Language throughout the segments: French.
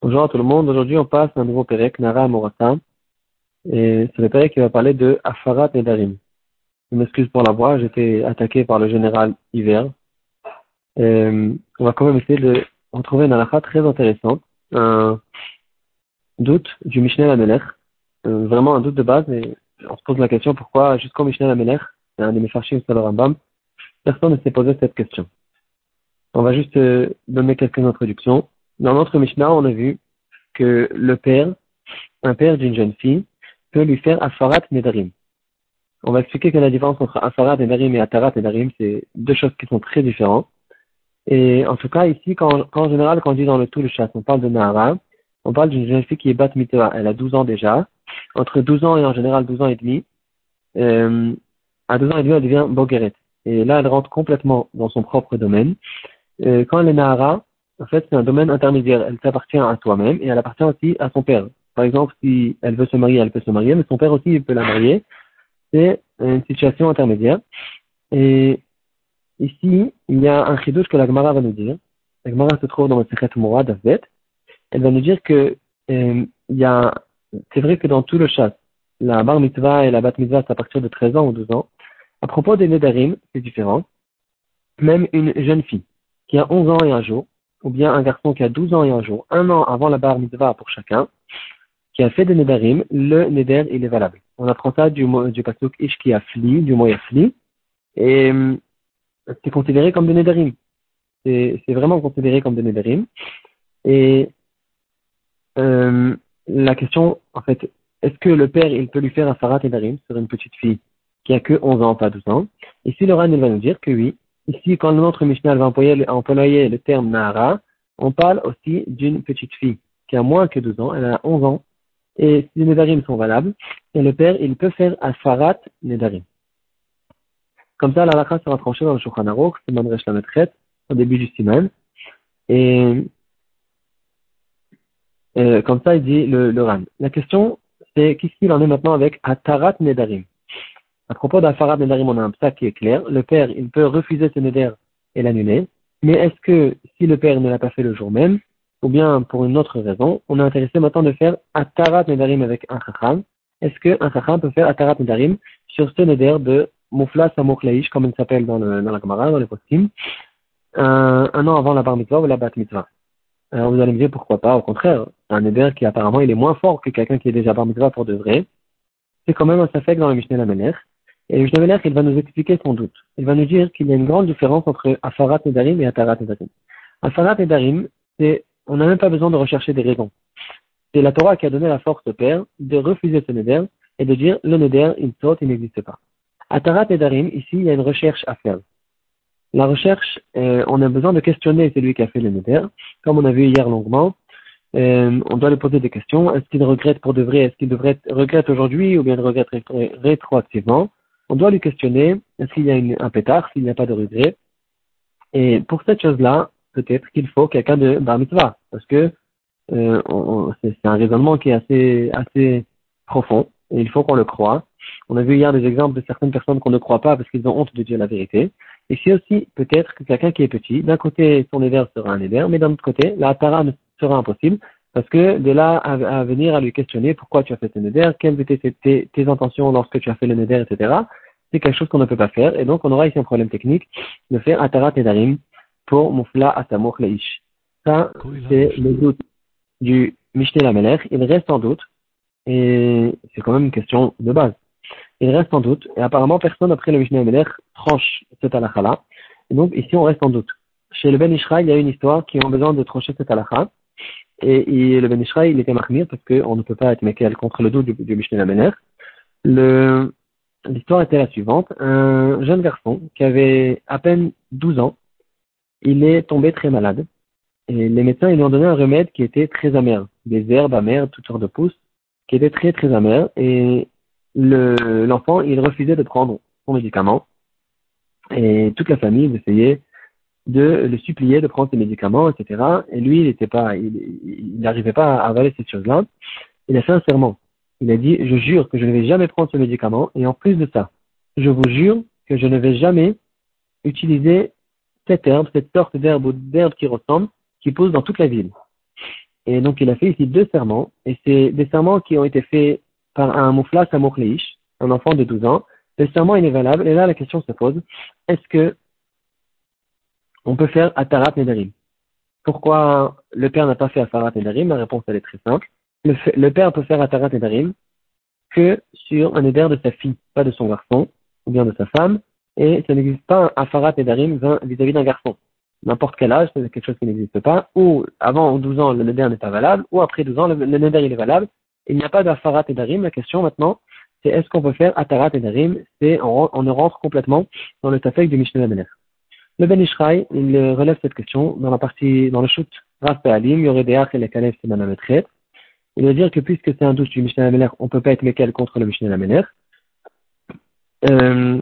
Bonjour à tout le monde. Aujourd'hui, on passe à un nouveau Pérec, Nara Morata. Et c'est le Pérec qui va parler de Afarat Nedarim. Je m'excuse pour la voix, j'ai été attaqué par le général Hiver. on va quand même essayer de retrouver une halakha très intéressante. Un doute du Mishnah Lamelech. Euh, vraiment un doute de base, mais on se pose la question pourquoi jusqu'au Mishnah Lamelech, c'est un des Mefarshim sur le Rambam, personne ne s'est posé cette question. On va juste euh, donner quelques introductions. Dans notre Mishnah, on a vu que le père, un père d'une jeune fille, peut lui faire Afarat Nedarim. On va expliquer que la différence entre Afarat Nedarim et Atarat Nedarim, c'est deux choses qui sont très différentes. Et en tout cas, ici, quand, en général, quand on dit dans le tout le chat, on parle de Nahara, on parle d'une jeune fille qui est Bat Mitwa. Elle a 12 ans déjà. Entre 12 ans et en général 12 ans et demi, euh, à 12 ans et demi, elle devient Bogeret. Et là, elle rentre complètement dans son propre domaine. Euh, quand est Nahara, en fait, c'est un domaine intermédiaire. Elle s'appartient à toi-même et elle appartient aussi à son père. Par exemple, si elle veut se marier, elle peut se marier, mais son père aussi, il peut la marier. C'est une situation intermédiaire. Et ici, il y a un chidouche que la Gemara va nous dire. La Gemara se trouve dans le secret Mourad d'Avbet. Elle va nous dire que euh, y a, c'est vrai que dans tout le chat, la bar mitzvah et la bat mitzvah, c'est à partir de 13 ans ou 12 ans. À propos des nedarim, c'est différent. Même une jeune fille qui a 11 ans et un jour, ou bien un garçon qui a 12 ans et un jour, un an avant la bar mitzvah pour chacun, qui a fait des nedarim, le neder, est valable. On apprend ça du, du pasuk ish fli, du mot fli, et euh, c'est considéré comme des nedarim. C'est vraiment considéré comme des nedarim. Et euh, la question, en fait, est-ce que le père, il peut lui faire un farat nedarim sur une petite fille qui a que 11 ans, pas 12 ans? Ici, le il va nous dire que oui, Ici, quand notre Mishnah va employer, le terme Nara, on parle aussi d'une petite fille qui a moins que 12 ans, elle a 11 ans, et si les Nedarim sont valables, et le père, il peut faire Afarat Nedarim. Comme ça, la sera tranchée dans le Shulchan Aruch, la maîtresse, au début du Siman. Et euh, comme ça, il dit le, le Ran. La question, c'est qu'est-ce qu'il en est maintenant avec Atarat Nedarim? À propos d'Afarad Nedarim, on a un psa qui est clair. Le père, il peut refuser ce Neder et l'annuler. Mais est-ce que si le père ne l'a pas fait le jour même, ou bien pour une autre raison, on est intéressé maintenant de faire Atarat Nedarim avec un Chacham. Est-ce qu'un Chacham peut faire Atarat Nedarim sur ce Neder de Moufla Samokhlaïch, comme il s'appelle dans, la Gemara, dans les costumes, un, un, an avant la Bar Mitzvah ou la Bat Mitzvah? Alors vous allez me dire pourquoi pas, au contraire, un Neder qui apparemment il est moins fort que quelqu'un qui est déjà Bar Mitzvah pour de vrai. C'est quand même un Safek dans le Mishnah Lamener. Et le Mishnah il va nous expliquer son doute. Il va nous dire qu'il y a une grande différence entre Afarat Nedarim et Atarat Nedarim. Afarat Nedarim, c'est, on n'a même pas besoin de rechercher des raisons. C'est la Torah qui a donné la force au père de refuser ce Neder et de dire le Neder, il saute, il n'existe pas. Atarat Nedarim, ici, il y a une recherche à faire. La recherche, euh, on a besoin de questionner celui qui a fait le Neder, comme on a vu hier longuement. Euh, on doit lui poser des questions. Est-ce qu'il regrette pour de vrai? Est-ce qu'il devrait regretter aujourd'hui ou bien il regrette rétroactivement? On doit lui questionner qu'il y a un pétard, s'il n'y a pas de regret. Et pour cette chose-là, peut-être qu'il faut quelqu'un de bar mitzvah, parce que euh, c'est un raisonnement qui est assez, profond, et il faut qu'on le croit. On a vu hier des exemples de certaines personnes qu'on ne croit pas parce qu'ils ont honte de dire la vérité. Et c'est aussi peut-être que quelqu'un qui est petit, d'un côté son éver sera un éver, mais d'un autre côté, la para sera impossible, parce que de là à, venir à lui questionner pourquoi tu as fait ce neder, quelles étaient tes, tes, intentions lorsque tu as fait le neder, etc., c'est quelque chose qu'on ne peut pas faire. Et donc, on aura ici un problème technique de faire Atarat Nedarim pour Moufla Atamok Leish. Ça, c'est le doute du Mishneh Lamelech. Il reste en doute, et c'est quand même une question de base. Il reste en doute, et apparemment, personne après le Mishneh Lamelech tranche cette halakha Et donc, ici, on reste en doute. Chez le Ben Ishra, il y a une histoire qui a besoin de trancher cette halakha. Et, le Ben Ishra, il était marmire parce qu'on ne peut pas être mekel contre le doute du, du Mishneh. Le, l'histoire était la suivante. Un jeune garçon qui avait à peine 12 ans, il est tombé très malade. Et les médecins ils lui ont donné un remède qui était très amer. Des herbes amères, toutes sortes de pousses, qui étaient très très amères. Et l'enfant, il refusait de prendre son médicament. Et toute la famille essayait de le supplier de prendre ses médicaments, etc. Et lui, il n'était pas, il n'arrivait pas à avaler ces choses-là. Il a fait un serment il a dit, je jure que je ne vais jamais prendre ce médicament, et en plus de ça, je vous jure que je ne vais jamais utiliser cette herbe, cette sorte d'herbe ou d'herbe qui ressemble, qui pousse dans toute la ville. Et donc il a fait ici deux serments, et c'est des serments qui ont été faits par un mouflas à un enfant de 12 ans. Le serment est valable, et là la question se pose, est-ce que on peut faire Atarat Nedarim Pourquoi le père n'a pas fait Atarat Nedarim? La réponse elle est très simple. Le, père peut faire Atarat Nedarim que sur un éder de sa fille, pas de son garçon, ou bien de sa femme, et ça n'existe pas un Afarat Nedarim vis-à-vis d'un garçon n'importe quel âge, c'est quelque chose qui n'existe pas, ou avant 12 ans, le neder n'est pas valable, ou après 12 ans, le, il est valable. Il n'y a pas d'Afarat et d'Arim. La question maintenant, c'est est-ce qu'on peut faire Atarat et d'Arim C'est on, on rentre complètement dans le tafek du Mishnah Amener. Le Ben Ishraï, il relève cette question dans la partie, dans le shoot Rav Alim, Yoredéach et les Kalef Semanamekret. Il veut dire que puisque c'est un douche du Mishnah Amener, on ne peut pas être Mekel contre le Mishnah Amener. Euh,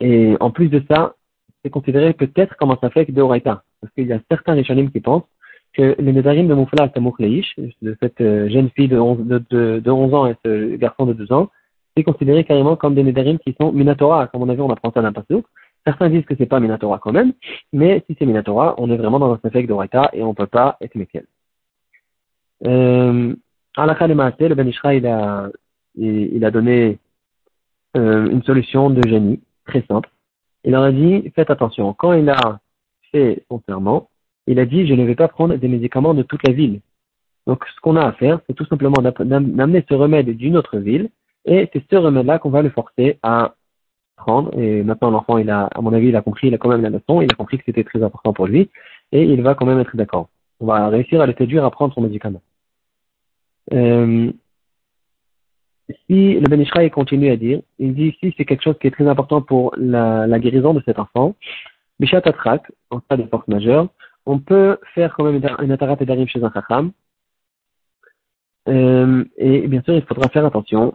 et en plus de ça, c'est considéré peut-être comme un safek de Horaïta. Parce qu'il y a certains Rishonim qui pensent que le Nedarim de Moufla Tamoukleish, de cette euh, jeune fille de 11, de, de, 11 ans et ce garçon de 12 ans, c'est considéré carrément comme des Nedarim qui sont Minatora, comme on a vu, on apprend ça dans un Certains disent que c'est pas Minatora quand même, mais si c'est Minatora, on est vraiment dans un safek de Horaïta et on peut pas être Mekel. Euh, à la le Ben Ishra, il a, il, a donné euh, une solution de génie, très simple il leur a dit, faites attention, quand il a fait son serment, il a dit, je ne vais pas prendre des médicaments de toute la ville. Donc, ce qu'on a à faire, c'est tout simplement d'amener ce remède d'une autre ville, et c'est ce remède-là qu'on va le forcer à prendre. Et maintenant, l'enfant, il a, à mon avis, il a compris, il a quand même la leçon, il a compris que c'était très important pour lui, et il va quand même être d'accord. On va réussir à le séduire à prendre son médicament. Euh, si le Ben continue à dire, il dit ici c'est quelque chose qui est très important pour la, la guérison de cet enfant. Bishat Atrak, en cas de force majeure, on peut faire quand même une atarat et chez un chacham. Euh, et bien sûr, il faudra faire attention.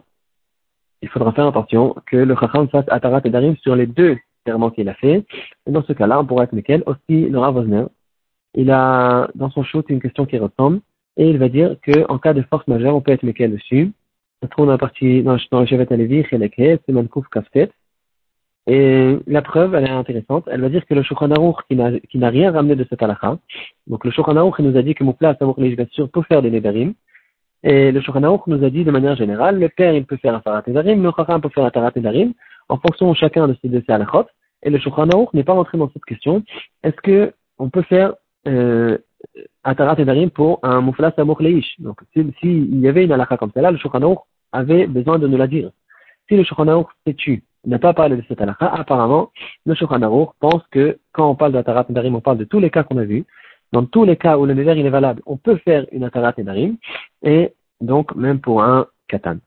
Il faudra faire attention que le chacham fasse atarat et darim sur les deux serments qu'il a fait. Et dans ce cas-là, on pourra être Mekel. Aussi, le Rav Osner, il a dans son shoot une question qui ressemble. Et il va dire qu'en cas de force majeure, on peut être Mekel dessus se trouve dans la partie, dans, dans le Shevet Alevi, Chelekhe, c'est Mankouf Kaftet. Et la preuve, elle est intéressante. Elle va dire que le Shulchan qui n'a rien ramené de cette halakha, donc le Shulchan il nous a dit que Moukla, Samouk sûr peut faire des Nedarim. Et le Shulchan nous a dit de manière générale, le père, il peut faire un Farat Nedarim, le Chacham peut faire un Tarat Nedarim, en fonction de chacun de ces deux halakhot. Et le Shulchan n'est pas rentré dans cette question. Est-ce que on peut faire euh, Atarat Nedarim pour un Moufla Samouk Leish? Donc, s'il si, y avait une halakha comme celle-là, le Shulchan avait besoin de nous la dire. Si le Shulchan s'est tu n'a pas parlé de cette halakha, apparemment, le Shulchan pense que quand on parle d'Atarat Nedarim, on parle de tous les cas qu'on a vus. Dans tous les cas où le Neder il est valable, on peut faire une Atarat Nedarim, et donc même pour un Katan.